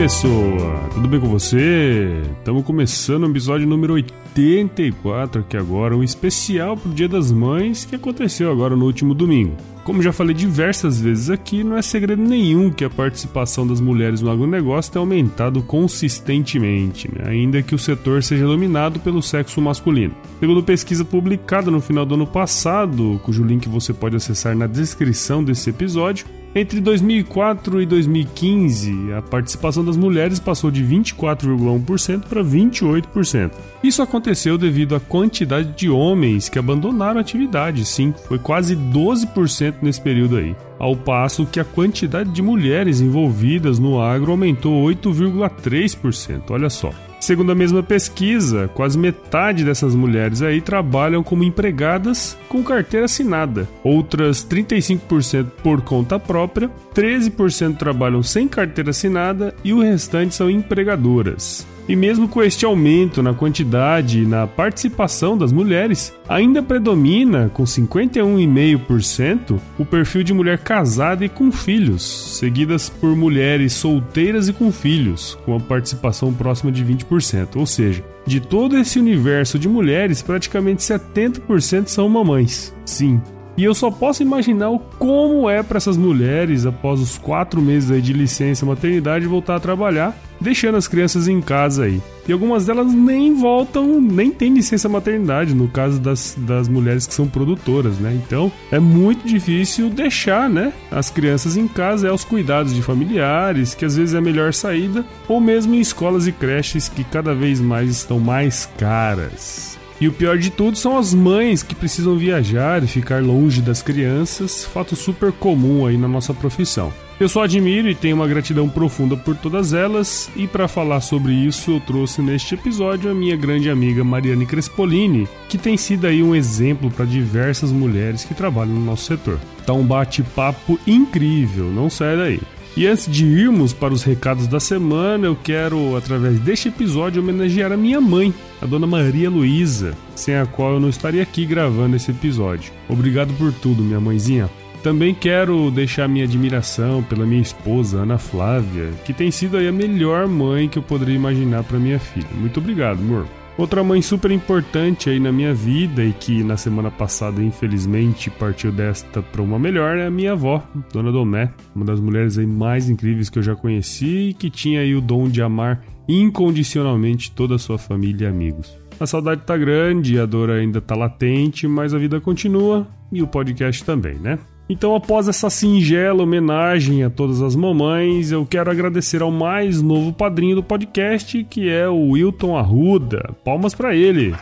Pessoa? Tudo bem com você? Estamos começando o episódio número 84 aqui agora, um especial pro Dia das Mães que aconteceu agora no último domingo. Como já falei diversas vezes aqui, não é segredo nenhum que a participação das mulheres no agronegócio tenha aumentado consistentemente, né? ainda que o setor seja dominado pelo sexo masculino. Segundo pesquisa publicada no final do ano passado, cujo link você pode acessar na descrição desse episódio, entre 2004 e 2015, a participação das mulheres passou de 24,1% para 28%. Isso aconteceu devido à quantidade de homens que abandonaram a atividade, sim, foi quase 12% nesse período aí. Ao passo que a quantidade de mulheres envolvidas no agro aumentou 8,3%, olha só. Segundo a mesma pesquisa, quase metade dessas mulheres aí trabalham como empregadas com carteira assinada. Outras 35% por conta própria, 13% trabalham sem carteira assinada e o restante são empregadoras. E mesmo com este aumento na quantidade e na participação das mulheres, ainda predomina, com 51,5%, o perfil de mulher casada e com filhos, seguidas por mulheres solteiras e com filhos, com a participação próxima de 20%. Ou seja, de todo esse universo de mulheres, praticamente 70% são mamães. Sim, e eu só posso imaginar como é para essas mulheres, após os quatro meses de licença maternidade, voltar a trabalhar deixando as crianças em casa aí. E algumas delas nem voltam, nem tem licença maternidade, no caso das, das mulheres que são produtoras, né? Então é muito difícil deixar, né? As crianças em casa, é os cuidados de familiares, que às vezes é a melhor saída, ou mesmo em escolas e creches que cada vez mais estão mais caras. E o pior de tudo são as mães que precisam viajar e ficar longe das crianças, fato super comum aí na nossa profissão. Eu só admiro e tenho uma gratidão profunda por todas elas, e para falar sobre isso eu trouxe neste episódio a minha grande amiga Mariane Crespolini, que tem sido aí um exemplo para diversas mulheres que trabalham no nosso setor. Tá um bate-papo incrível, não sai daí. E antes de irmos para os recados da semana, eu quero, através deste episódio, homenagear a minha mãe, a dona Maria Luísa, sem a qual eu não estaria aqui gravando esse episódio. Obrigado por tudo, minha mãezinha. Também quero deixar minha admiração pela minha esposa, Ana Flávia, que tem sido aí a melhor mãe que eu poderia imaginar para minha filha. Muito obrigado, amor. Outra mãe super importante aí na minha vida e que na semana passada infelizmente partiu desta para uma melhor é a minha avó, Dona Domé, uma das mulheres aí mais incríveis que eu já conheci e que tinha aí o dom de amar incondicionalmente toda a sua família e amigos. A saudade tá grande, a dor ainda tá latente, mas a vida continua e o podcast também, né? Então, após essa singela homenagem a todas as mamães, eu quero agradecer ao mais novo padrinho do podcast, que é o Wilton Arruda. Palmas para ele!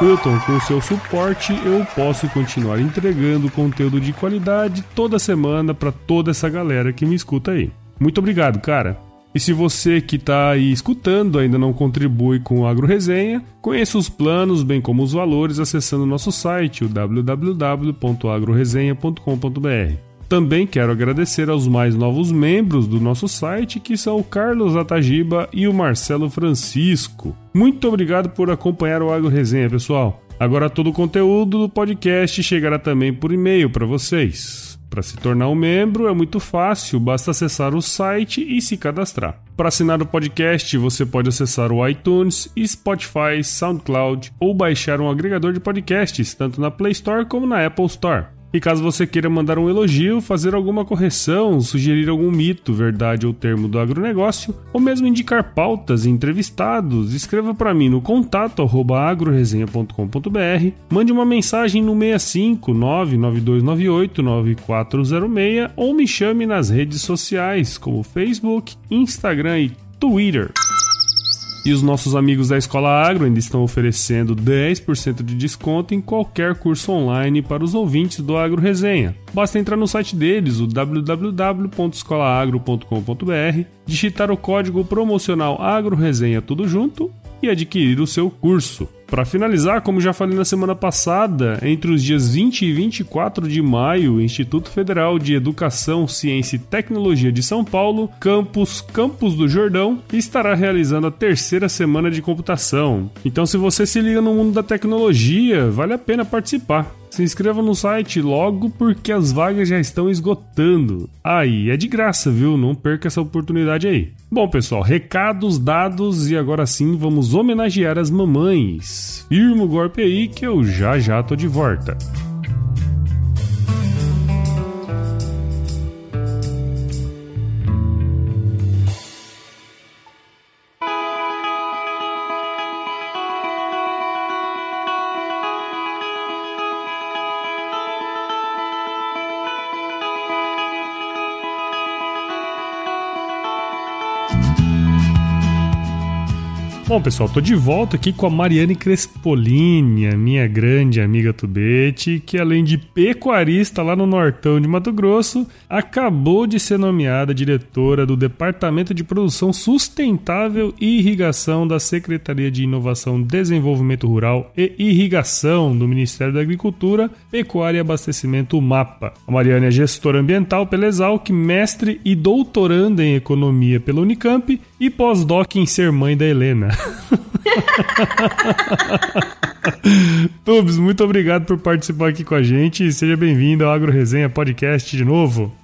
Wilton, com seu suporte, eu posso continuar entregando conteúdo de qualidade toda semana para toda essa galera que me escuta aí. Muito obrigado, cara! E se você que está aí escutando ainda não contribui com o Agro Resenha, conheça os planos, bem como os valores, acessando nosso site, o www.agroresenha.com.br. Também quero agradecer aos mais novos membros do nosso site, que são o Carlos Atagiba e o Marcelo Francisco. Muito obrigado por acompanhar o Agro Resenha, pessoal. Agora todo o conteúdo do podcast chegará também por e-mail para vocês. Para se tornar um membro é muito fácil, basta acessar o site e se cadastrar. Para assinar o podcast, você pode acessar o iTunes, Spotify, SoundCloud ou baixar um agregador de podcasts, tanto na Play Store como na Apple Store. E caso você queira mandar um elogio, fazer alguma correção, sugerir algum mito, verdade ou termo do agronegócio, ou mesmo indicar pautas e entrevistados, escreva para mim no contato agroresenha.com.br, mande uma mensagem no 65 99298 9406 ou me chame nas redes sociais como Facebook, Instagram e Twitter. E os nossos amigos da Escola Agro ainda estão oferecendo 10% de desconto em qualquer curso online para os ouvintes do Agro Resenha. Basta entrar no site deles, o www.escolaagro.com.br, digitar o código promocional Agro Resenha tudo junto e adquirir o seu curso. Para finalizar, como já falei na semana passada, entre os dias 20 e 24 de maio, o Instituto Federal de Educação, Ciência e Tecnologia de São Paulo, campus Campos do Jordão, estará realizando a terceira semana de computação. Então, se você se liga no mundo da tecnologia, vale a pena participar. Se inscreva no site logo porque as vagas já estão esgotando. Aí, é de graça, viu? Não perca essa oportunidade aí. Bom, pessoal, recados dados e agora sim vamos homenagear as mamães. Firma o golpe aí que eu já já tô de volta. Bom, pessoal, tô de volta aqui com a Mariane Crespolini, a minha grande amiga Tubete, que além de pecuarista lá no Nortão de Mato Grosso, acabou de ser nomeada diretora do Departamento de Produção Sustentável e Irrigação da Secretaria de Inovação, Desenvolvimento Rural e Irrigação do Ministério da Agricultura, Pecuária e Abastecimento MAPA. A Mariane é gestora ambiental pela Exalc, mestre e doutoranda em economia pela Unicamp e pós-doc em ser mãe da Helena. Tubes, muito obrigado por participar aqui com a gente. Seja bem-vindo ao Agro Resenha Podcast de novo.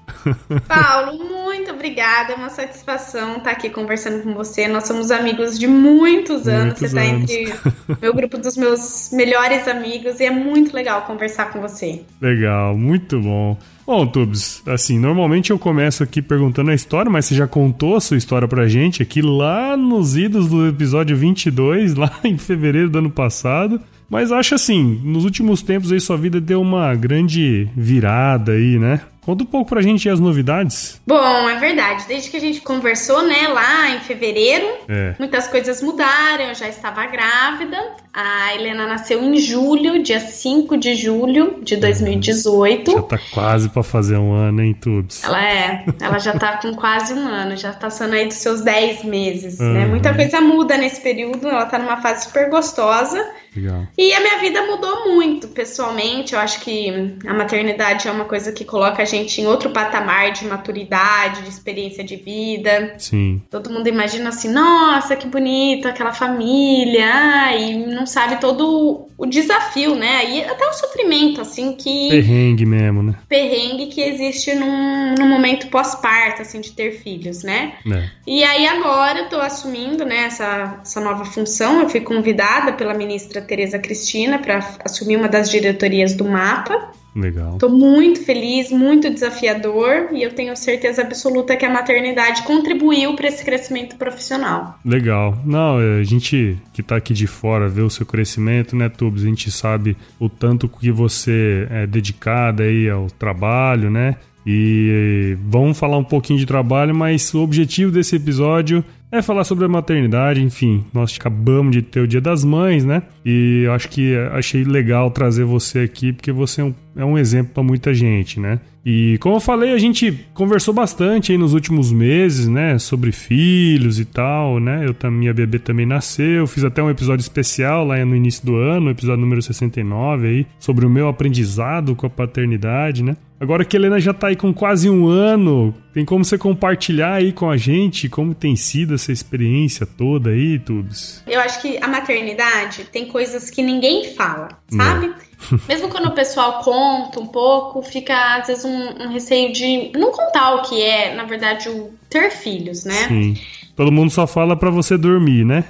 Paulo, obrigada. É uma satisfação estar aqui conversando com você. Nós somos amigos de muitos anos. Muitos você está entre meu grupo dos meus melhores amigos e é muito legal conversar com você. Legal, muito bom. Bom, Tubes, assim, normalmente eu começo aqui perguntando a história, mas você já contou a sua história pra gente aqui lá nos idos do episódio 22, lá em fevereiro do ano passado. Mas acho assim, nos últimos tempos aí sua vida deu uma grande virada aí, né? Conta um pouco pra gente as novidades. Bom, é verdade. Desde que a gente conversou, né, lá em fevereiro, É. muitas coisas mudaram. Eu já estava grávida. A Helena nasceu em julho, dia 5 de julho de 2018. Já tá quase pra fazer um ano, hein, Tubes? Ela é, ela já tá com quase um ano, já tá passando aí dos seus 10 meses, né? Uhum. Muita coisa muda nesse período, ela tá numa fase super gostosa. Legal. E a minha vida mudou muito, pessoalmente. Eu acho que a maternidade é uma coisa que coloca a gente em outro patamar de maturidade, de experiência de vida. Sim. Todo mundo imagina assim, nossa, que bonito, aquela família, ah, e não sabe todo o desafio, né? E até o sofrimento, assim, que Perrengue mesmo, né? perrengue que existe num, num momento pós-parto, assim, de ter filhos, né? É. E aí agora eu tô assumindo, né, essa, essa nova função. Eu fui convidada pela ministra Tereza Cristina para assumir uma das diretorias do MAPA. Legal. Tô muito feliz, muito desafiador e eu tenho certeza absoluta que a maternidade contribuiu para esse crescimento profissional. Legal. Não, é, a gente que tá aqui de fora vê o seu crescimento, né, Tubes? A gente sabe o tanto que você é dedicada aí ao trabalho, né? E vamos falar um pouquinho de trabalho, mas o objetivo desse episódio é falar sobre a maternidade, enfim. Nós acabamos de ter o Dia das Mães, né? E eu acho que achei legal trazer você aqui, porque você é um, é um exemplo para muita gente, né? E como eu falei, a gente conversou bastante aí nos últimos meses, né? Sobre filhos e tal, né? Eu, minha bebê também nasceu. Fiz até um episódio especial lá no início do ano, episódio número 69 aí, sobre o meu aprendizado com a paternidade, né? Agora que a Helena já tá aí com quase um ano, tem como você compartilhar aí com a gente como tem sido essa experiência toda aí, Tubes? Eu acho que a maternidade tem coisas que ninguém fala, sabe? Mesmo quando o pessoal conta um pouco, fica às vezes um, um receio de não contar o que é, na verdade, o ter filhos, né? Sim. Todo mundo só fala pra você dormir, né?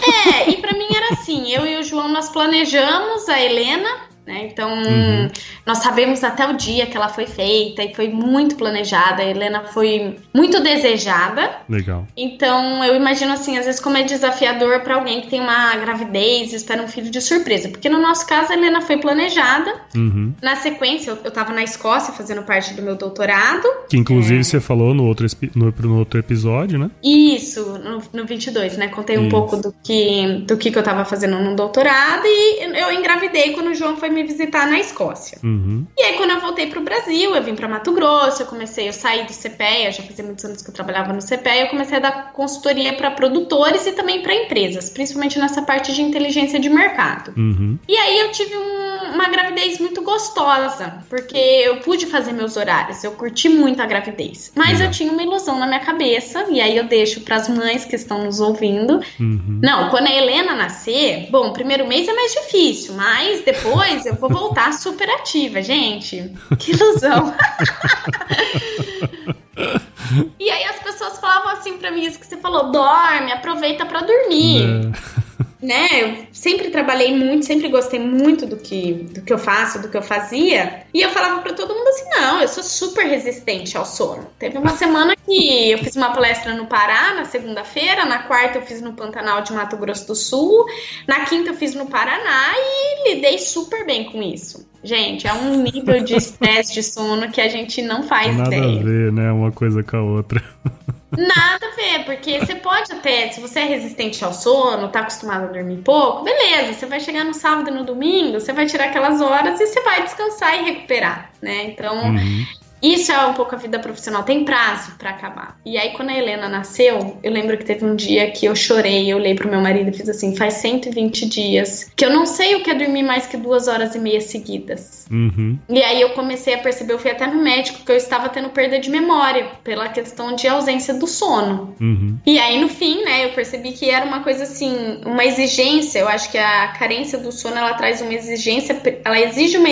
É, e pra mim era assim, eu e o João nós planejamos a Helena né? Então, uhum. nós sabemos até o dia que ela foi feita e foi muito planejada. A Helena foi muito desejada. Legal. Então, eu imagino assim, às vezes como é desafiador para alguém que tem uma gravidez e espera um filho de surpresa, porque no nosso caso a Helena foi planejada. Uhum. Na sequência, eu, eu tava na Escócia fazendo parte do meu doutorado. Que inclusive é... você falou no outro, no, no outro episódio, né? Isso, no, no 22, né? Contei um pouco do que, do que, que eu tava fazendo no doutorado e eu engravidei quando o João foi me visitar na Escócia. Uhum. E aí, quando eu voltei pro Brasil, eu vim para Mato Grosso, eu comecei, eu saí do CPEA, já fazia muitos anos que eu trabalhava no CPEA, eu comecei a dar consultoria para produtores e também para empresas, principalmente nessa parte de inteligência de mercado. Uhum. E aí eu tive um, uma gravidez muito gostosa, porque eu pude fazer meus horários, eu curti muito a gravidez. Mas uhum. eu tinha uma ilusão na minha cabeça, e aí eu deixo para as mães que estão nos ouvindo. Uhum. Não, quando a Helena nascer, bom, o primeiro mês é mais difícil, mas depois eu vou voltar super ativa, gente. Que ilusão. e aí as pessoas falavam assim para mim, isso que você falou, dorme, aproveita para dormir. É né, eu sempre trabalhei muito, sempre gostei muito do que, do que eu faço, do que eu fazia. E eu falava para todo mundo assim: não, eu sou super resistente ao sono. Teve uma semana que eu fiz uma palestra no Pará, na segunda-feira, na quarta eu fiz no Pantanal de Mato Grosso do Sul, na quinta eu fiz no Paraná e lidei super bem com isso. Gente, é um nível de estresse de sono que a gente não faz Nada ideia. Nada a ver, né? Uma coisa com a outra. Nada a ver, porque você pode até, se você é resistente ao sono, tá acostumado a dormir pouco, beleza, você vai chegar no sábado no domingo, você vai tirar aquelas horas e você vai descansar e recuperar, né? Então, uhum. Isso é um pouco a vida profissional, tem prazo para acabar. E aí, quando a Helena nasceu, eu lembro que teve um dia que eu chorei, eu olhei pro meu marido e fiz assim: faz 120 dias que eu não sei o que é dormir mais que duas horas e meia seguidas. Uhum. E aí eu comecei a perceber, eu fui até no médico, que eu estava tendo perda de memória pela questão de ausência do sono. Uhum. E aí, no fim, né, eu percebi que era uma coisa assim, uma exigência. Eu acho que a carência do sono ela traz uma exigência, ela exige uma,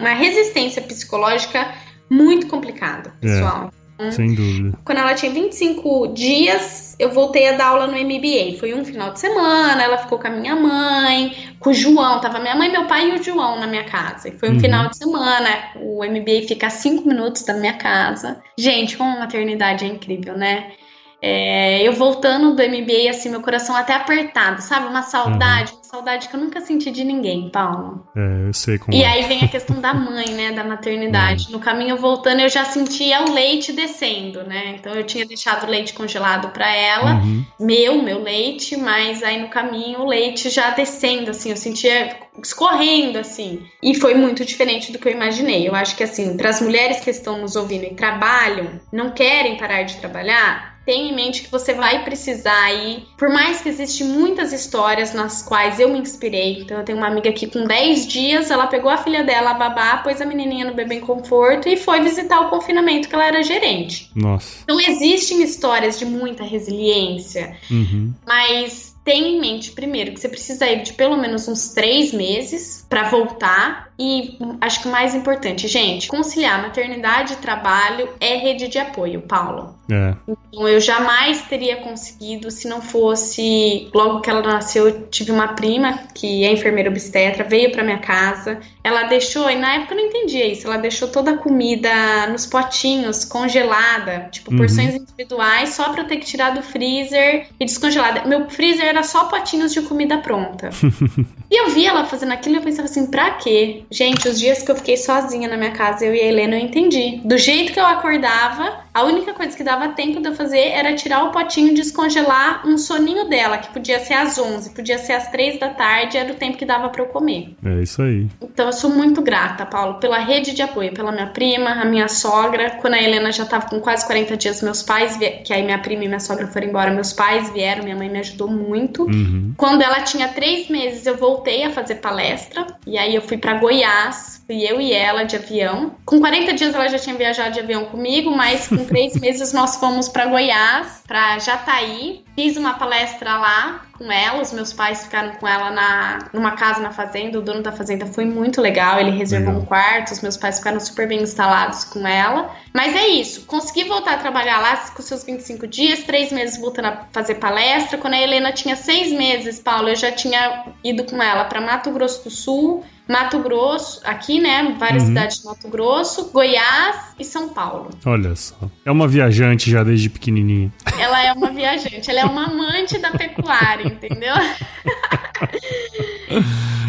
uma resistência psicológica muito complicado, é, pessoal. É, sem dúvida. Quando ela tinha 25 dias, eu voltei a dar aula no MBA. Foi um final de semana, ela ficou com a minha mãe, com o João. Tava minha mãe, meu pai e o João na minha casa. E foi um uhum. final de semana. O MBA fica a 5 minutos da minha casa. Gente, como maternidade é incrível, né? É, eu voltando do MBA, assim, meu coração até apertado, sabe? Uma saudade, uhum. uma saudade que eu nunca senti de ninguém, Paulo. É, eu sei como E é. aí vem a questão da mãe, né? Da maternidade. Uhum. No caminho voltando, eu já sentia o leite descendo, né? Então eu tinha deixado o leite congelado para ela, uhum. meu, meu leite, mas aí no caminho o leite já descendo, assim, eu sentia escorrendo, assim. E foi muito diferente do que eu imaginei. Eu acho que, assim, para as mulheres que estão nos ouvindo e trabalham, não querem parar de trabalhar, tenha em mente que você vai precisar aí, por mais que existem muitas histórias nas quais eu me inspirei. Então eu tenho uma amiga aqui com 10 dias, ela pegou a filha dela, a babá, pôs a menininha no bebê em conforto e foi visitar o confinamento que ela era gerente. Nossa. Então existem histórias de muita resiliência, uhum. mas tenha em mente, primeiro, que você precisa ir de pelo menos uns três meses para voltar. E acho que o mais importante, gente, conciliar maternidade e trabalho é rede de apoio, Paulo. É. Então eu jamais teria conseguido se não fosse. Logo que ela nasceu, eu tive uma prima que é enfermeira obstetra, veio para minha casa. Ela deixou, e na época eu não entendia isso, ela deixou toda a comida nos potinhos, congelada, tipo Uhum. porções individuais, só pra eu ter que tirar do freezer e descongelada. Meu freezer era só potinhos de comida pronta. e eu vi ela fazendo aquilo e eu pensava assim, pra quê? Gente, os dias que eu fiquei sozinha na minha casa, eu e a Helena, eu entendi. Do jeito que eu acordava, a única coisa que dava tempo de eu fazer era tirar o potinho e descongelar um soninho dela, que podia ser às 11, podia ser às 3 da tarde, era o tempo que dava pra eu comer. É isso aí. Então eu sou muito grata, Paulo, pela rede de apoio, pela minha prima, a minha sogra. Quando a Helena já tava com quase 40 dias, meus pais, vie- que aí minha prima e minha sogra foram embora, meus pais vieram, minha mãe me ajudou muito. Uhum. Quando ela tinha três meses, eu voltei a fazer palestra. E aí eu fui pra Goiás. Fui eu e ela de avião. Com 40 dias ela já tinha viajado de avião comigo, mas com três meses nós fomos pra Goiás, pra Jataí. Fiz uma palestra lá com ela, os meus pais ficaram com ela na, numa casa na fazenda, o dono da fazenda foi muito legal, ele reservou um quarto, os meus pais ficaram super bem instalados com ela. Mas é isso, consegui voltar a trabalhar lá com seus 25 dias, três meses voltando a fazer palestra. Quando a Helena tinha seis meses, Paulo, eu já tinha ido com ela para Mato Grosso do Sul, Mato Grosso, aqui, né? Várias uhum. cidades de Mato Grosso, Goiás e São Paulo. Olha só. É uma viajante já desde pequenininha. Ela é uma viajante, ela é uma amante da pecuária, entendeu?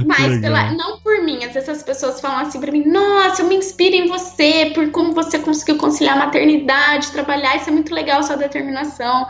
Mas pela, não por mim, às vezes as pessoas falam assim pra mim: Nossa, eu me inspiro em você, por como você conseguiu conciliar a maternidade, trabalhar, isso é muito legal, sua determinação.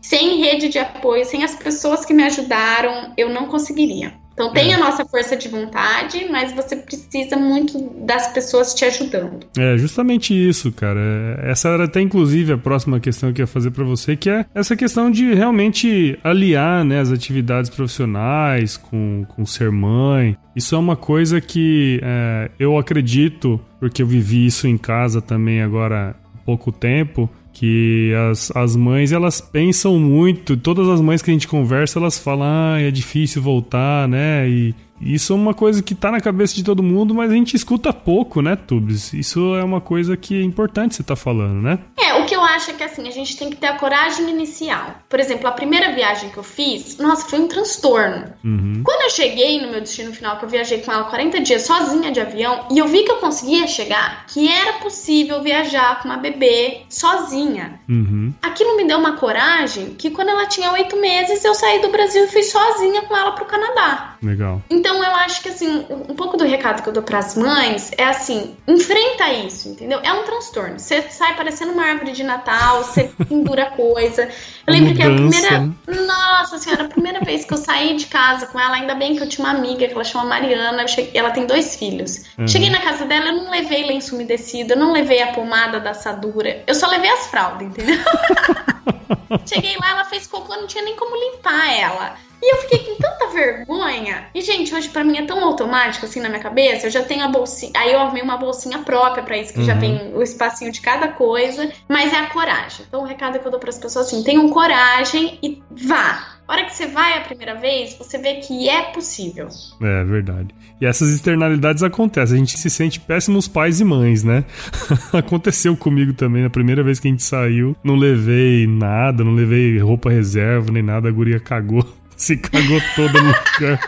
Sem rede de apoio, sem as pessoas que me ajudaram, eu não conseguiria. Então tem é. a nossa força de vontade, mas você precisa muito das pessoas te ajudando. É justamente isso, cara. Essa era até inclusive a próxima questão que eu ia fazer para você, que é essa questão de realmente aliar né, as atividades profissionais com, com ser mãe. Isso é uma coisa que é, eu acredito, porque eu vivi isso em casa também agora há pouco tempo que as, as mães elas pensam muito, todas as mães que a gente conversa elas falam, ah, é difícil voltar, né? E isso é uma coisa que tá na cabeça de todo mundo, mas a gente escuta pouco, né, Tubes? Isso é uma coisa que é importante você tá falando, né? É, o que eu acho é que assim, a gente tem que ter a coragem inicial. Por exemplo, a primeira viagem que eu fiz, nossa, foi um transtorno. Uhum. Quando eu cheguei no meu destino final, que eu viajei com ela 40 dias sozinha de avião, e eu vi que eu conseguia chegar, que era possível viajar com uma bebê sozinha. Uhum. Aquilo me deu uma coragem que quando ela tinha oito meses, eu saí do Brasil e fui sozinha com ela pro Canadá. Legal. Então eu acho que assim, um pouco do recado que eu dou para as mães é assim, enfrenta isso, entendeu? É um transtorno. Você sai parecendo uma árvore de Natal, você pendura coisa. Eu lembro que a primeira, nossa senhora, a primeira vez que eu saí de casa com ela, ainda bem que eu tinha uma amiga que ela chama Mariana, cheguei, ela tem dois filhos. Uhum. Cheguei na casa dela, eu não levei lenço umedecido, eu não levei a pomada da assadura, eu só levei as fraldas, entendeu? Cheguei lá, ela fez cocô, não tinha nem como limpar ela. E eu fiquei com tanta vergonha. E, gente, hoje para mim é tão automático assim na minha cabeça. Eu já tenho a bolsinha. Aí eu arrumei uma bolsinha própria para isso, que uhum. já tem o espacinho de cada coisa. Mas é a coragem. Então, o recado que eu dou para as pessoas assim: tenham coragem e vá. A hora que você vai a primeira vez, você vê que é possível. É verdade. E essas externalidades acontecem. A gente se sente péssimos pais e mães, né? Aconteceu comigo também. Na primeira vez que a gente saiu, não levei nada, não levei roupa reserva nem nada. A guria cagou se cagou toda no lugar.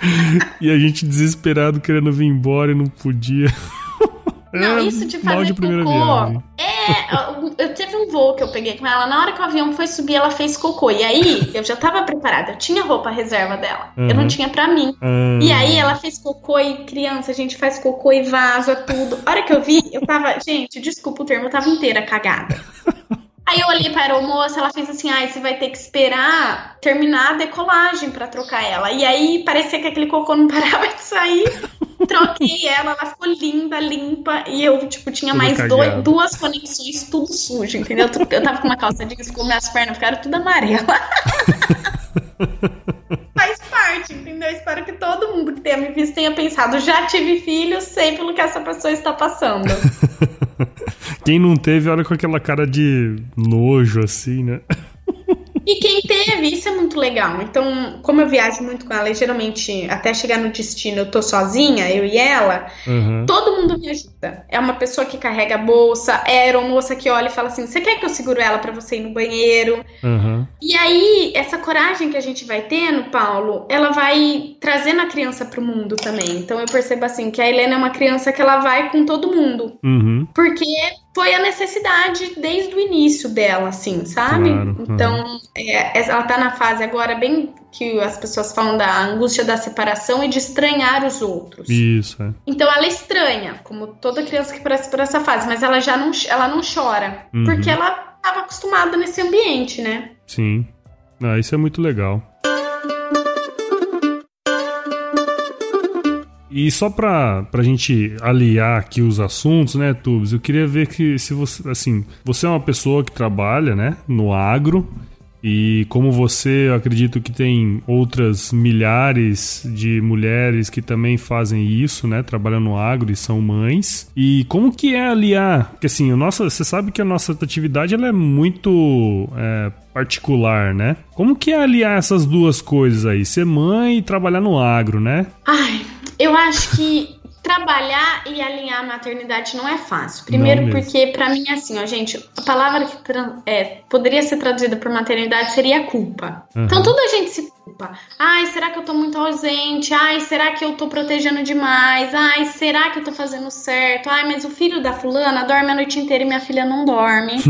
e a gente desesperado querendo vir embora e não podia. Não, é, isso de fazer de primeira cocô. Viagem. É, eu teve um voo que eu peguei com ela. Na hora que o avião foi subir, ela fez cocô. E aí, eu já tava preparada. Eu tinha roupa reserva dela. Uhum. Eu não tinha pra mim. Uhum. E aí, ela fez cocô e criança, a gente faz cocô e vaza tudo. A hora que eu vi, eu tava. Gente, desculpa o termo, eu tava inteira cagada. Aí eu olhei para a aeromoça, ela fez assim: ai, ah, você vai ter que esperar terminar a decolagem para trocar ela. E aí parecia que aquele cocô não parava de sair. Troquei ela, ela ficou linda, limpa. E eu, tipo, tinha tudo mais dois, duas conexões, tudo sujo, entendeu? Eu tava com uma calça jeans, com minhas pernas ficaram tudo amarela. Faz parte, entendeu? Espero que todo mundo que tenha me visto tenha pensado: já tive filhos, sei pelo que essa pessoa está passando. Quem não teve, olha com aquela cara de nojo, assim, né? E quem teve, isso é muito legal. Então, como eu viajo muito com ela, e geralmente até chegar no destino eu tô sozinha, eu e ela, uhum. todo mundo me ajuda. É uma pessoa que carrega a bolsa, é a aeromoça que olha e fala assim: você quer que eu seguro ela para você ir no banheiro? Uhum. E aí, essa coragem que a gente vai tendo, Paulo, ela vai trazendo a criança pro mundo também. Então eu percebo assim que a Helena é uma criança que ela vai com todo mundo. Uhum. Porque foi a necessidade desde o início dela, assim, sabe? Claro, então, é, ela tá na fase agora bem que as pessoas falam da angústia da separação e de estranhar os outros. Isso. É. Então ela estranha, como toda criança que passa por essa fase, mas ela já não, ela não chora, uhum. porque ela estava acostumada nesse ambiente, né? Sim. Ah, isso é muito legal. E só pra, pra gente aliar aqui os assuntos, né, Tubes, eu queria ver que se você, assim, você é uma pessoa que trabalha, né, no agro E como você, eu acredito que tem outras milhares de mulheres que também fazem isso, né? Trabalham no agro e são mães. E como que é aliar? Porque assim, o nosso, você sabe que a nossa atividade ela é muito é, particular, né? Como que é aliar essas duas coisas aí? Ser mãe e trabalhar no agro, né? Ai, eu acho que trabalhar e alinhar a maternidade não é fácil. Primeiro porque, para mim, assim, ó, gente, a palavra que é, poderia ser traduzida por maternidade seria culpa. Uhum. Então, toda a gente se culpa. Ai, será que eu tô muito ausente? Ai, será que eu tô protegendo demais? Ai, será que eu tô fazendo certo? Ai, mas o filho da fulana dorme a noite inteira e minha filha não dorme.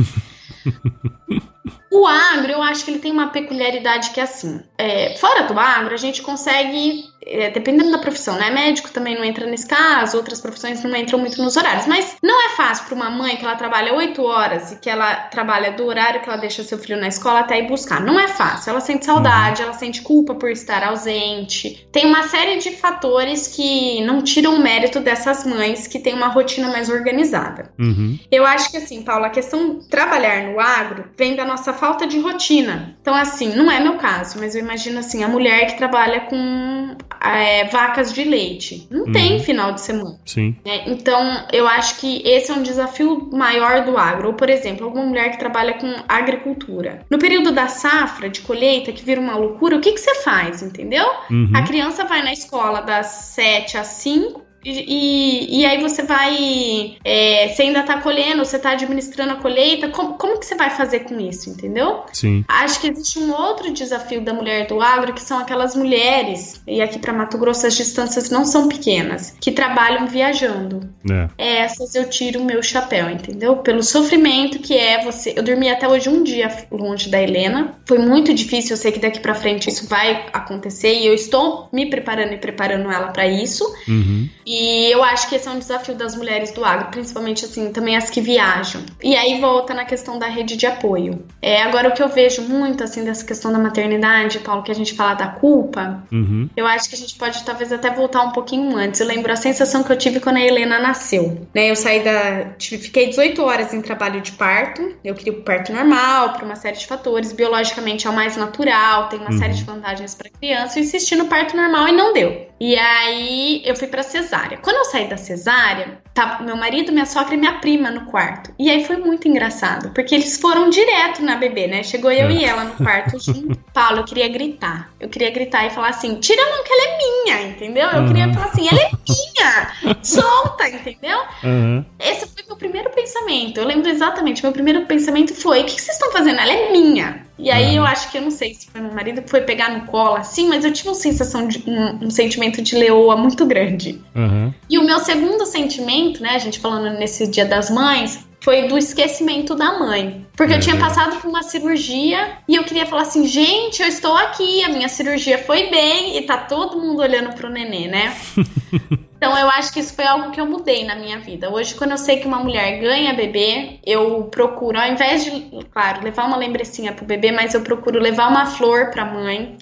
O agro, eu acho que ele tem uma peculiaridade que é assim: é, fora do agro, a gente consegue é, dependendo da profissão, né? Médico também não entra nesse caso, outras profissões não entram muito nos horários. Mas não é fácil para uma mãe que ela trabalha 8 horas e que ela trabalha do horário que ela deixa seu filho na escola até ir buscar. Não é fácil. Ela sente saudade, ela sente culpa por estar ausente. Tem uma série de fatores que não tiram o mérito dessas mães que têm uma rotina mais organizada. Uhum. Eu acho que assim, Paula, a questão de trabalhar no agro vem da nossa falta de rotina. Então, assim, não é meu caso, mas eu imagino assim, a mulher que trabalha com é, vacas de leite. Não uhum. tem final de semana. Sim. É, então, eu acho que esse é um desafio maior do agro. Ou, por exemplo, alguma mulher que trabalha com agricultura. No período da safra, de colheita, que vira uma loucura, o que, que você faz, entendeu? Uhum. A criança vai na escola das 7 às 5, e, e aí você vai. É, você ainda tá colhendo, você tá administrando a colheita. Como, como que você vai fazer com isso, entendeu? Sim. Acho que existe um outro desafio da mulher do agro, que são aquelas mulheres, e aqui para Mato Grosso as distâncias não são pequenas, que trabalham viajando. É. Essas eu tiro o meu chapéu, entendeu? Pelo sofrimento que é você. Eu dormi até hoje um dia longe da Helena. Foi muito difícil, eu sei que daqui para frente isso vai acontecer e eu estou me preparando e preparando ela para isso. Uhum. E e eu acho que esse é um desafio das mulheres do agro, principalmente assim, também as que viajam. E aí volta na questão da rede de apoio. É, agora o que eu vejo muito assim dessa questão da maternidade, Paulo, que a gente fala da culpa, uhum. eu acho que a gente pode talvez até voltar um pouquinho antes. Eu lembro a sensação que eu tive quando a Helena nasceu. Né? Eu saí da. Fiquei 18 horas em trabalho de parto. Eu queria o parto normal, por uma série de fatores. Biologicamente é o mais natural, tem uma uhum. série de vantagens para criança. Eu insisti no parto normal e não deu. E aí eu fui para cesárea. Quando eu saí da cesárea, tá meu marido, minha sogra e minha prima no quarto. E aí foi muito engraçado, porque eles foram direto na bebê, né? Chegou eu e é. ela no quarto junto. Paulo, eu queria gritar. Eu queria gritar e falar assim: tira a mão que ela é minha, entendeu? Eu uhum. queria falar assim: ela é minha, solta, entendeu? Uhum. Esse foi meu primeiro pensamento. Eu lembro exatamente, meu primeiro pensamento foi: o que vocês estão fazendo? Ela é minha. E aí uhum. eu acho que eu não sei se foi meu marido que foi pegar no colo assim, mas eu tive uma sensação de um, um sentimento de leoa muito grande. Uhum. E o meu segundo sentimento, né, a gente falando nesse Dia das Mães, foi do esquecimento da mãe. Porque eu tinha uhum. passado por uma cirurgia e eu queria falar assim, gente, eu estou aqui, a minha cirurgia foi bem e tá todo mundo olhando pro nenê, né? Então eu acho que isso foi algo que eu mudei na minha vida. Hoje, quando eu sei que uma mulher ganha bebê, eu procuro, ao invés de, claro, levar uma lembrecinha pro bebê, mas eu procuro levar uma flor pra mãe,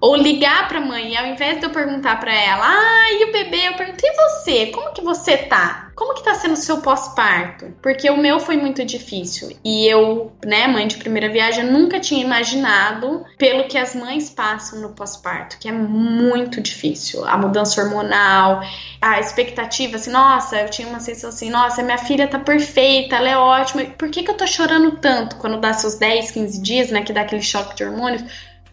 ou ligar pra mãe, e ao invés de eu perguntar pra ela, ah, e o bebê? Eu pergunto, e você? Como que você tá? Como que tá sendo o seu pós-parto? Porque o meu foi muito difícil. E eu, né, mãe de primeira viagem, nunca tinha imaginado pelo que as mães passam no pós-parto, que é muito difícil. A mudança hormonal, a expectativa, assim, nossa, eu tinha uma sensação assim, nossa, minha filha tá perfeita, ela é ótima. Por que que eu tô chorando tanto quando dá seus 10, 15 dias, né, que dá aquele choque de hormônios?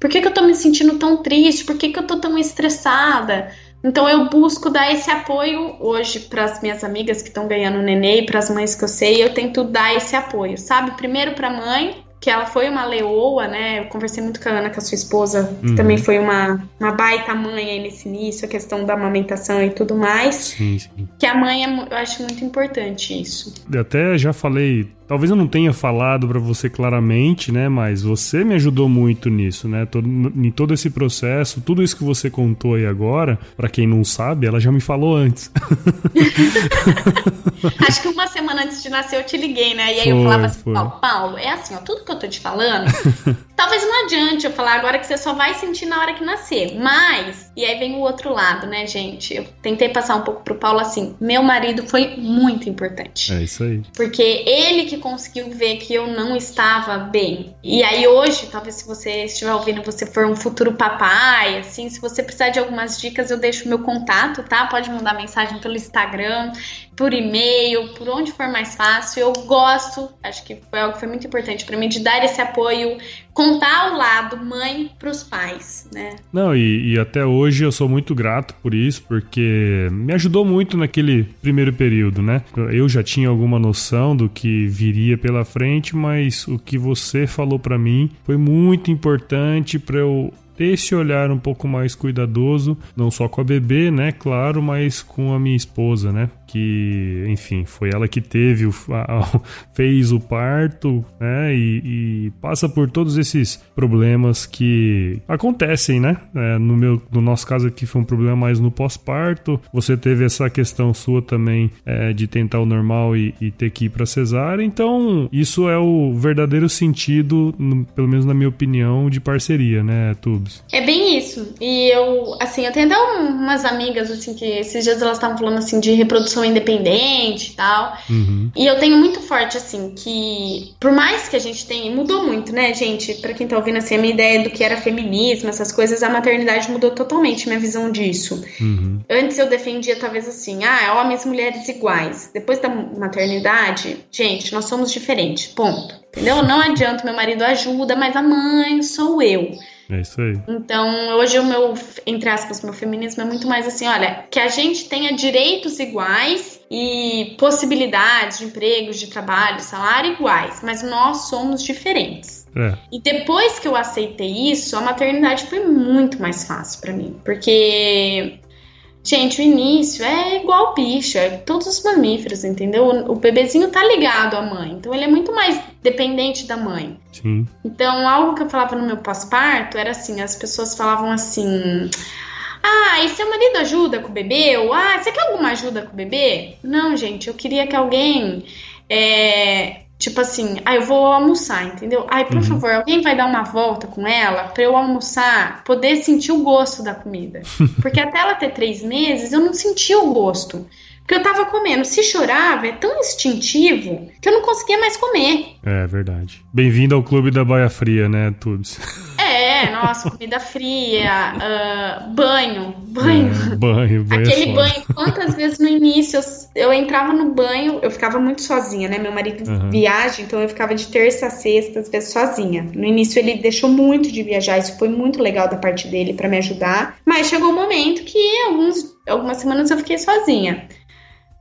Por que, que eu tô me sentindo tão triste? Por que, que eu tô tão estressada? Então eu busco dar esse apoio hoje para as minhas amigas que estão ganhando nenê, para as mães que eu sei, eu tento dar esse apoio, sabe? Primeiro para a mãe, que ela foi uma leoa, né? Eu conversei muito com a Ana, com a sua esposa, que uhum. também foi uma, uma baita mãe aí nesse início, a questão da amamentação e tudo mais. Sim, sim. Que a mãe, é, eu acho muito importante isso. Eu até já falei Talvez eu não tenha falado para você claramente, né? Mas você me ajudou muito nisso, né? Todo, em todo esse processo, tudo isso que você contou aí agora, para quem não sabe, ela já me falou antes. Acho que uma semana antes de nascer eu te liguei, né? E aí foi, eu falava assim, Paulo, Paulo, é assim, ó, tudo que eu tô te falando, Talvez não adiante eu falar agora que você só vai sentir na hora que nascer. Mas, e aí vem o outro lado, né, gente? Eu tentei passar um pouco pro Paulo assim: meu marido foi muito importante. É isso aí. Porque ele que conseguiu ver que eu não estava bem. E aí hoje, talvez se você estiver ouvindo, você for um futuro papai, assim, se você precisar de algumas dicas, eu deixo meu contato, tá? Pode mandar mensagem pelo Instagram por e-mail, por onde for mais fácil. Eu gosto, acho que foi algo que foi muito importante para mim, de dar esse apoio, contar o lado mãe para os pais, né? Não, e, e, até hoje eu sou muito grato por isso, porque me ajudou muito naquele primeiro período, né? Eu já tinha alguma noção do que viria pela frente, mas o que você falou para mim foi muito importante para eu ter esse olhar um pouco mais cuidadoso, não só com a bebê, né, claro, mas com a minha esposa, né? Que, enfim, foi ela que teve, o, a, fez o parto, né? E, e, passa por todos esses problemas que acontecem, né? É, no, meu, no nosso caso aqui foi um problema mais no pós-parto. Você teve essa questão sua também é, de tentar o normal e, e ter que ir para cesárea. Então, isso é o verdadeiro sentido, no, pelo menos na minha opinião, de parceria, né, Tubes? É bem isso. E eu, assim, eu tenho até umas amigas, assim, que esses dias elas estavam falando, assim, de reprodução independente e tal. Uhum. E eu tenho muito forte, assim, que por mais que a gente tenha. Mudou muito, né, gente? Pra quem tá ouvindo, assim, a minha ideia do que era feminismo, essas coisas, a maternidade mudou totalmente minha visão disso. Uhum. Antes eu defendia, talvez assim, ah, homens e mulheres iguais. Depois da maternidade, gente, nós somos diferentes. Ponto. Entendeu? Não adianta, meu marido ajuda, mas a mãe sou eu. É isso aí. Então, hoje o meu, entre aspas, meu feminismo é muito mais assim, olha, que a gente tenha direitos iguais e possibilidades de empregos, de trabalho, salário iguais, mas nós somos diferentes. É. E depois que eu aceitei isso, a maternidade foi muito mais fácil para mim, porque Gente, o início é igual bicho, é todos os mamíferos, entendeu? O bebezinho tá ligado à mãe, então ele é muito mais dependente da mãe. Sim. Então, algo que eu falava no meu pós-parto era assim: as pessoas falavam assim. Ah, e seu marido ajuda com o bebê? Ou ah, você quer alguma ajuda com o bebê? Não, gente, eu queria que alguém é, Tipo assim, ah, eu vou almoçar, entendeu? Ai, por uhum. favor, alguém vai dar uma volta com ela pra eu almoçar, poder sentir o gosto da comida. Porque até ela ter três meses, eu não sentia o gosto. Porque eu tava comendo. Se chorava, é tão instintivo que eu não conseguia mais comer. É verdade. Bem-vindo ao clube da baia fria, né, Tubes? É, nossa, comida fria, uh, banho, banho. É, banho, banho. É Aquele é banho, quantas vezes no início eu, eu, entrava no banho, eu ficava muito sozinha, né? Meu marido uhum. viaja, então eu ficava de terça a sexta, às vezes sozinha. No início ele deixou muito de viajar, isso foi muito legal da parte dele para me ajudar. Mas chegou um momento que alguns, algumas semanas eu fiquei sozinha.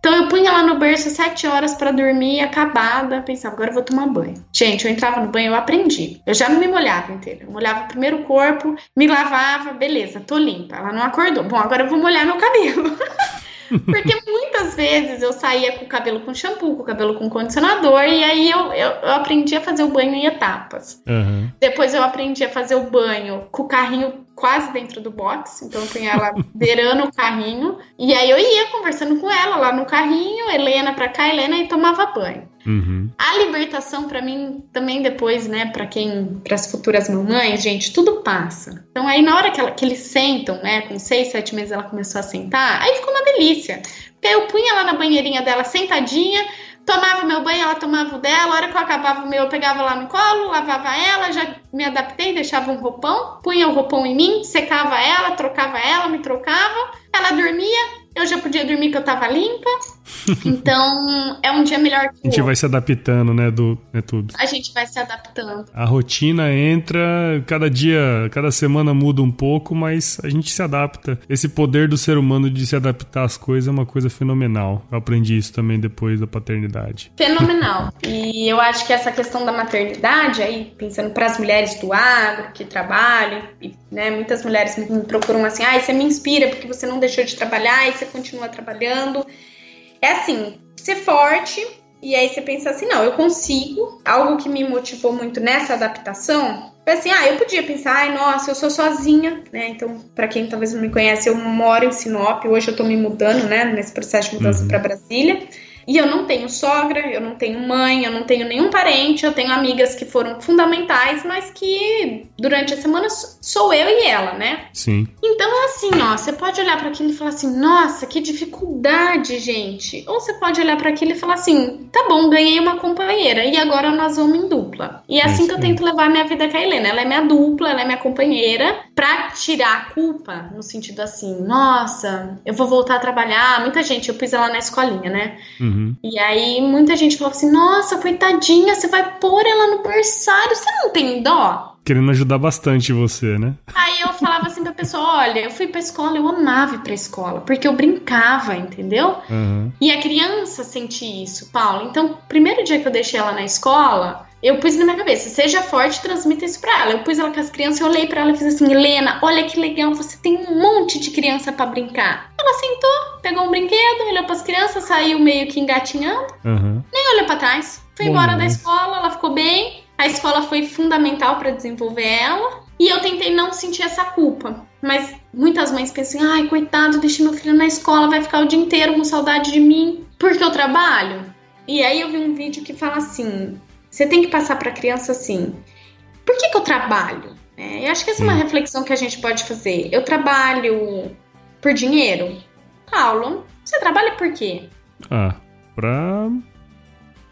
Então eu punha lá no berço sete horas para dormir, acabada, pensava, agora eu vou tomar banho. Gente, eu entrava no banho, eu aprendi. Eu já não me molhava inteira. Eu molhava primeiro o corpo, me lavava, beleza, tô limpa. Ela não acordou. Bom, agora eu vou molhar meu cabelo. Porque muitas vezes eu saía com o cabelo com shampoo, com o cabelo com condicionador, e aí eu, eu, eu aprendi a fazer o banho em etapas. Uhum. Depois eu aprendi a fazer o banho com o carrinho quase dentro do box, então eu punha ela beirando o carrinho, e aí eu ia conversando com ela lá no carrinho, Helena pra cá, Helena, e tomava banho. Uhum. A libertação para mim também depois, né, para quem, para as futuras mamães, gente, tudo passa. Então aí na hora que, ela, que eles sentam, né, com seis, sete meses ela começou a sentar, aí ficou uma delícia. Porque eu punha lá na banheirinha dela sentadinha, tomava meu banho, ela tomava o dela. A hora que eu acabava o meu, eu pegava lá no colo, lavava ela, já me adaptei, deixava um roupão, punha o roupão em mim, secava ela, trocava ela, me trocava. Ela dormia, eu já podia dormir que eu tava limpa. Então, é um dia melhor que A gente vai se adaptando, né, do NetTubes. A gente vai se adaptando. A rotina entra, cada dia, cada semana muda um pouco, mas a gente se adapta. Esse poder do ser humano de se adaptar às coisas é uma coisa fenomenal. Eu aprendi isso também depois da paternidade. Fenomenal. e eu acho que essa questão da maternidade, aí pensando para as mulheres do agro que trabalham, e, né, muitas mulheres me procuram assim: "Ah, você me inspira porque você não deixou de trabalhar e você continua trabalhando". É assim, ser forte, e aí você pensa assim, não, eu consigo. Algo que me motivou muito nessa adaptação foi assim, ah, eu podia pensar, ai, nossa, eu sou sozinha, né? Então, para quem talvez não me conhece, eu moro em Sinop, hoje eu tô me mudando, né, nesse processo de mudança uhum. para Brasília. E eu não tenho sogra, eu não tenho mãe, eu não tenho nenhum parente, eu tenho amigas que foram fundamentais, mas que durante a semana sou eu e ela, né? Sim. Então, assim, ó, você pode olhar para aquilo e falar assim: nossa, que dificuldade, gente. Ou você pode olhar para aquilo e falar assim: tá bom, ganhei uma companheira e agora nós vamos em dupla. E é assim que eu tento levar a minha vida com a Helena. Ela é minha dupla, ela é minha companheira, pra tirar a culpa, no sentido assim: nossa, eu vou voltar a trabalhar. Muita gente, eu pus ela na escolinha, né? Uhum. E aí muita gente falou assim: nossa, coitadinha, você vai pôr ela no berçário, você não tem dó? querendo ajudar bastante você, né? Aí eu falava assim pra pessoa: olha, eu fui pra escola, eu amava ir pra escola, porque eu brincava, entendeu? Uhum. E a criança sente isso, Paulo. Então, primeiro dia que eu deixei ela na escola, eu pus na minha cabeça, seja forte, transmita isso pra ela. Eu pus ela com as crianças, eu olhei pra ela e fiz assim, Helena, olha que legal, você tem um monte de criança para brincar. Ela sentou, pegou um brinquedo, olhou pras crianças, saiu meio que engatinhando, uhum. nem olhou pra trás. Foi Bom, embora da escola, ela ficou bem. A escola foi fundamental para desenvolver ela. E eu tentei não sentir essa culpa. Mas muitas mães pensam: ai, coitado, deixei meu filho na escola, vai ficar o dia inteiro com saudade de mim, porque eu trabalho. E aí eu vi um vídeo que fala assim: você tem que passar para a criança assim, por que, que eu trabalho? É, eu acho que essa é uma reflexão que a gente pode fazer. Eu trabalho por dinheiro? Paulo, você trabalha por quê? Ah, pra.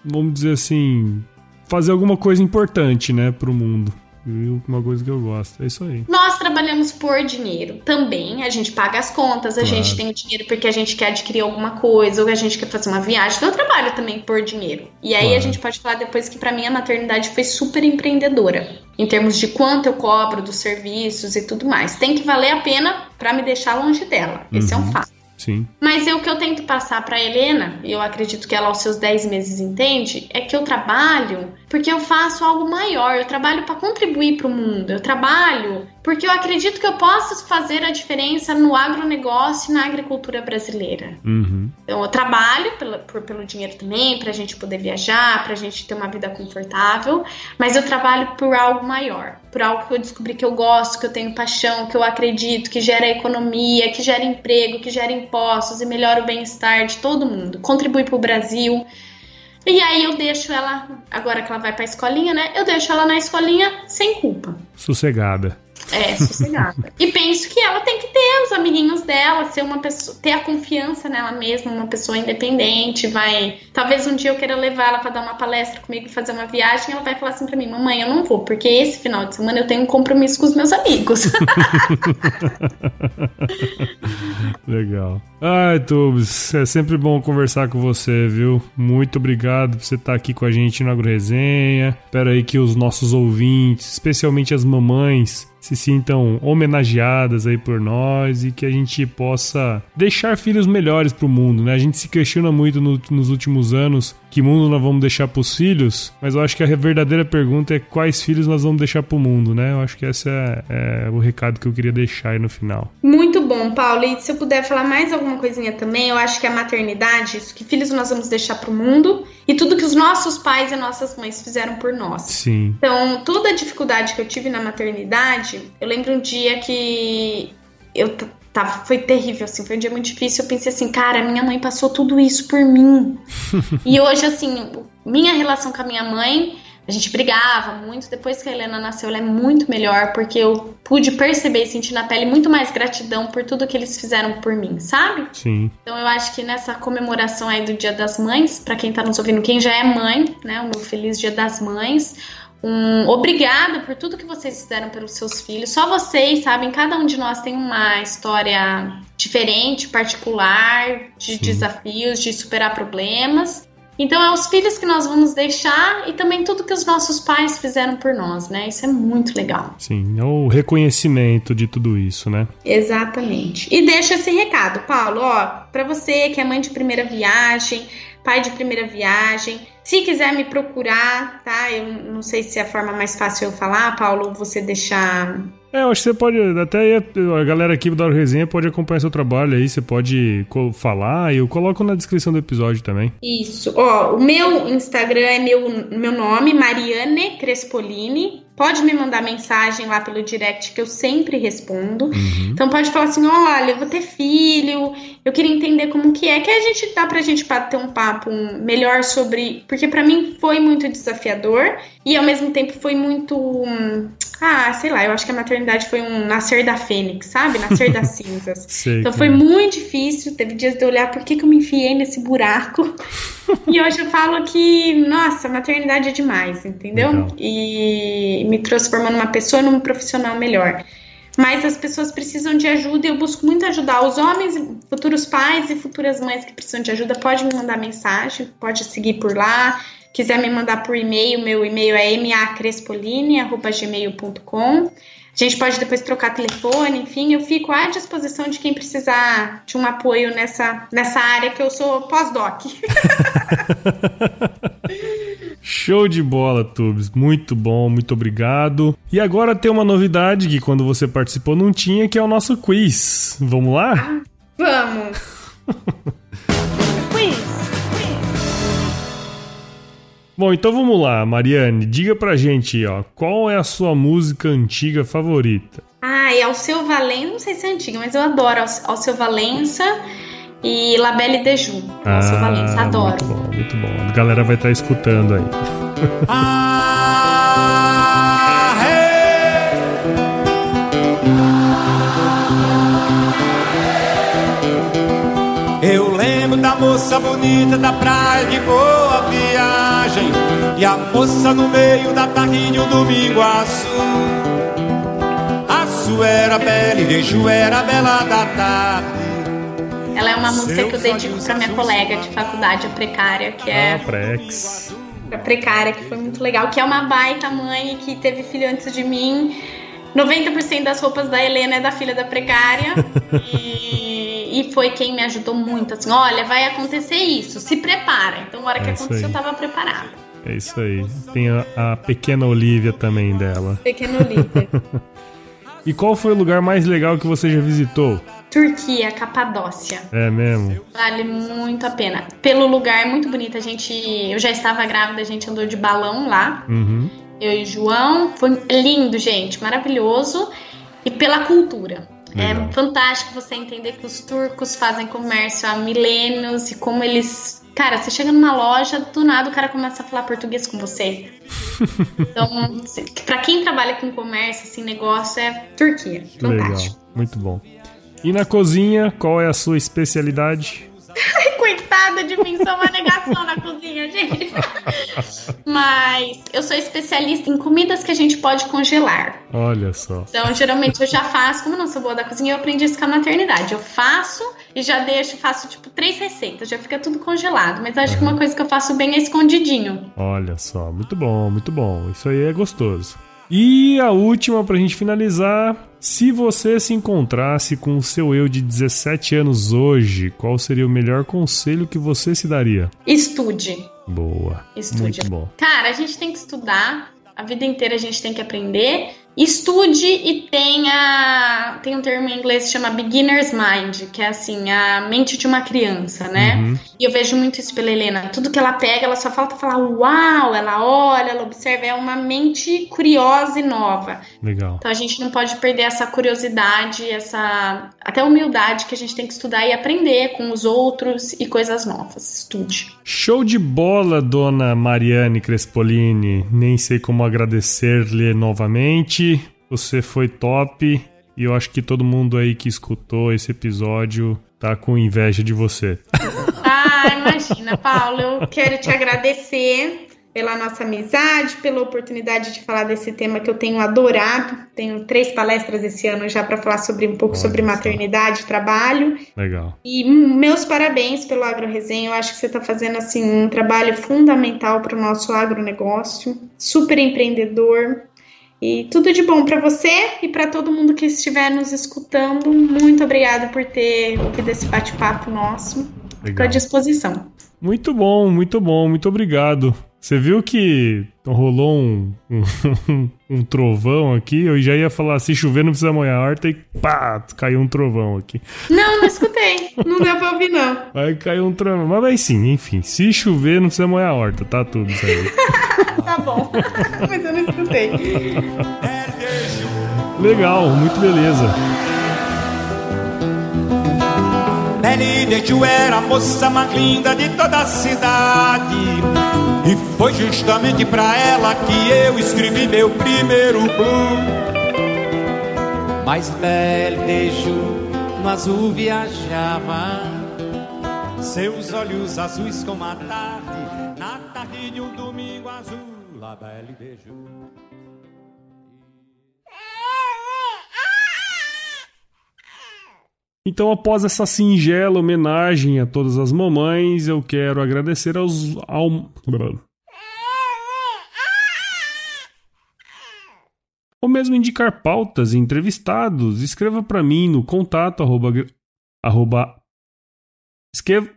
Vamos dizer assim fazer alguma coisa importante, né, pro mundo. Uma coisa que eu gosto. É isso aí. Nós trabalhamos por dinheiro também. A gente paga as contas, a claro. gente tem o dinheiro porque a gente quer adquirir alguma coisa, ou a gente quer fazer uma viagem. Então eu trabalho também por dinheiro. E aí claro. a gente pode falar depois que para mim a maternidade foi super empreendedora. Em termos de quanto eu cobro dos serviços e tudo mais. Tem que valer a pena para me deixar longe dela. Esse uhum. é um uhum. fato. Sim. Mas o que eu tento passar para Helena, e eu acredito que ela aos seus 10 meses entende, é que eu trabalho porque eu faço algo maior, eu trabalho para contribuir para o mundo, eu trabalho porque eu acredito que eu posso fazer a diferença no agronegócio e na agricultura brasileira. Uhum. Então, eu trabalho pelo, por, pelo dinheiro também, para a gente poder viajar, para a gente ter uma vida confortável, mas eu trabalho por algo maior, por algo que eu descobri que eu gosto, que eu tenho paixão, que eu acredito, que gera economia, que gera emprego, que gera impostos e melhora o bem-estar de todo mundo, contribui para o Brasil. E aí eu deixo ela, agora que ela vai para a escolinha, né? Eu deixo ela na escolinha sem culpa. Sossegada. É, sossegada. e penso que ela tem que ter os amiguinhos dela, ser uma pessoa, ter a confiança nela mesma, uma pessoa independente, vai. Talvez um dia eu queira levar ela para dar uma palestra comigo e fazer uma viagem, ela vai falar assim para mim: "Mamãe, eu não vou, porque esse final de semana eu tenho um compromisso com os meus amigos". Legal. Ai, Tubes, é sempre bom conversar com você, viu? Muito obrigado por você estar aqui com a gente no AgroResenha. Espero aí que os nossos ouvintes, especialmente as mamães, se sintam homenageadas aí por nós e que a gente possa deixar filhos melhores para o mundo, né? A gente se questiona muito no, nos últimos anos que mundo nós vamos deixar para os filhos, mas eu acho que a verdadeira pergunta é quais filhos nós vamos deixar para o mundo, né? Eu acho que esse é, é, o recado que eu queria deixar aí no final. Muito bom, Paulo. E se eu puder falar mais alguma coisinha também, eu acho que a maternidade, isso que filhos nós vamos deixar para o mundo e tudo que os nossos pais e nossas mães fizeram por nós. Sim. Então, toda a dificuldade que eu tive na maternidade, eu lembro um dia que eu Tava, foi terrível, assim, foi um dia muito difícil. Eu pensei assim, cara, minha mãe passou tudo isso por mim. e hoje, assim, minha relação com a minha mãe, a gente brigava muito. Depois que a Helena nasceu, ela é muito melhor, porque eu pude perceber e sentir na pele muito mais gratidão por tudo que eles fizeram por mim, sabe? Sim. Então eu acho que nessa comemoração aí do Dia das Mães, para quem tá nos ouvindo, quem já é mãe, né, o meu feliz Dia das Mães, um obrigada por tudo que vocês fizeram pelos seus filhos. Só vocês sabem, cada um de nós tem uma história diferente, particular, de Sim. desafios, de superar problemas. Então é os filhos que nós vamos deixar e também tudo que os nossos pais fizeram por nós, né? Isso é muito legal. Sim, é o reconhecimento de tudo isso, né? Exatamente. E deixa esse recado, Paulo, ó, para você que é mãe de primeira viagem, pai de primeira viagem, se quiser me procurar, tá? Eu não sei se é a forma mais fácil eu falar, Paulo, você deixar. É, eu acho que você pode, até a galera aqui do Resenha pode acompanhar seu trabalho aí, você pode falar eu coloco na descrição do episódio também. Isso, ó, o meu Instagram é meu, meu nome, Mariane Crespolini, pode me mandar mensagem lá pelo direct que eu sempre respondo. Uhum. Então pode falar assim: olha, eu vou ter filho, eu queria entender como que é, que a gente dá pra gente bater um papo melhor sobre. Porque para mim foi muito desafiador e ao mesmo tempo foi muito. Ah, sei lá, eu acho que a maternidade foi um nascer da fênix, sabe? Nascer das cinzas. Sei, então foi é. muito difícil. Teve dias de olhar por que, que eu me enfiei nesse buraco. e hoje eu falo que, nossa, maternidade é demais, entendeu? Legal. E me transformando numa pessoa, num profissional melhor. Mas as pessoas precisam de ajuda e eu busco muito ajudar os homens, futuros pais e futuras mães que precisam de ajuda. Pode me mandar mensagem, pode seguir por lá quiser me mandar por e-mail, meu e-mail é macrespolini.gmail.com. A gente pode depois trocar telefone, enfim, eu fico à disposição de quem precisar de um apoio nessa, nessa área que eu sou pós-doc. Show de bola, Tubes. Muito bom, muito obrigado. E agora tem uma novidade que quando você participou não tinha, que é o nosso quiz. Vamos lá? Vamos! Bom, então vamos lá, Mariane, diga pra gente, ó, qual é a sua música antiga favorita? Ah, é Alceu Valença, não sei se é antiga, mas eu adoro Alceu Valença e La Belle de Ju. Ah, Alceu Valença, adoro. Muito bom, muito bom. A galera vai estar tá escutando aí. ah, Eu lembro da moça bonita da praia de boa viagem E a moça no meio da tarde de um domingo azul Azul era bela e Deju era bela da tarde ela é uma música que eu dedico para minha colega de faculdade, a Precária, que é. Ah, Prex. A Precária, que foi muito legal, que é uma baita mãe que teve filho antes de mim. 90% das roupas da Helena é da filha da Precária. e, e foi quem me ajudou muito. Assim, olha, vai acontecer isso, se prepara. Então, na hora que é aconteceu, eu tava preparada. É isso aí. Tem a, a pequena Olivia também dela. Pequena Olivia. e qual foi o lugar mais legal que você já visitou? Turquia, Capadócia. É mesmo? Vale muito a pena. Pelo lugar, é muito bonito. A gente. Eu já estava grávida, a gente andou de balão lá. Uhum. Eu e João. Foi lindo, gente. Maravilhoso. E pela cultura. É Legal. É fantástico você entender que os turcos fazem comércio há milênios e como eles. Cara, você chega numa loja, do nada o cara começa a falar português com você. então, para quem trabalha com comércio, assim, negócio é Turquia. Fantástico. Legal. Muito bom. E na cozinha, qual é a sua especialidade? Coitada de mim, sou uma negação na cozinha, gente. Mas eu sou especialista em comidas que a gente pode congelar. Olha só. Então, geralmente eu já faço, como não sou boa da cozinha, eu aprendi isso com a maternidade. Eu faço e já deixo, faço tipo três receitas, já fica tudo congelado. Mas acho uhum. que uma coisa que eu faço bem é escondidinho. Olha só, muito bom, muito bom. Isso aí é gostoso. E a última pra gente finalizar, se você se encontrasse com o seu eu de 17 anos hoje, qual seria o melhor conselho que você se daria? Estude. Boa. Estude. Muito bom. Cara, a gente tem que estudar, a vida inteira a gente tem que aprender Estude e tenha. Tem um termo em inglês que chama beginner's mind, que é assim, a mente de uma criança, né? Uhum. E eu vejo muito isso pela Helena. Tudo que ela pega, ela só falta falar uau, ela olha, ela observa, é uma mente curiosa e nova. Legal. Então a gente não pode perder essa curiosidade, essa até humildade que a gente tem que estudar e aprender com os outros e coisas novas. Estude. Show de bola, dona Mariane Crespolini. Nem sei como agradecer-lhe novamente você foi top e eu acho que todo mundo aí que escutou esse episódio tá com inveja de você. Ah, imagina, Paulo, eu quero te agradecer pela nossa amizade, pela oportunidade de falar desse tema que eu tenho adorado. Tenho três palestras esse ano já para falar sobre um pouco Olha sobre maternidade e trabalho. Legal. E meus parabéns pelo Agro Resenha. Eu acho que você está fazendo assim um trabalho fundamental para o nosso agronegócio. Super empreendedor, e tudo de bom para você e para todo mundo que estiver nos escutando. Muito obrigada por ter ouvido esse bate-papo nosso. Estou à disposição. Muito bom, muito bom, muito obrigado. Você viu que rolou um, um, um, trovão aqui? Eu já ia falar, se chover não precisa molhar a horta e pá, caiu um trovão aqui. Não, não escutei. não deu pra ouvir, não. Aí caiu um trovão. Mas vai sim, enfim. Se chover não precisa molhar a horta, tá tudo isso aí. tá bom. Mas eu não escutei. Legal, muito beleza. Nelly Deju era a moça mais linda de toda a cidade. E foi justamente pra ela que eu escrevi meu primeiro blues. Mas Deju no azul viajava. Seus olhos azuis como a tarde, na tarde de um domingo azul. La Belle Deju. Então, após essa singela homenagem a todas as mamães, eu quero agradecer aos. Ao... Ou mesmo indicar pautas e entrevistados, escreva para mim no contato arroba, arroba escreva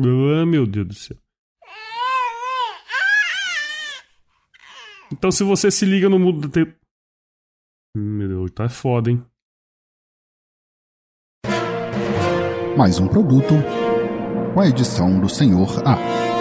ah, meu Deus do céu. Então se você se liga no mundo da te... Meu Deus, tá foda, hein? Mais um produto com a edição do Senhor A.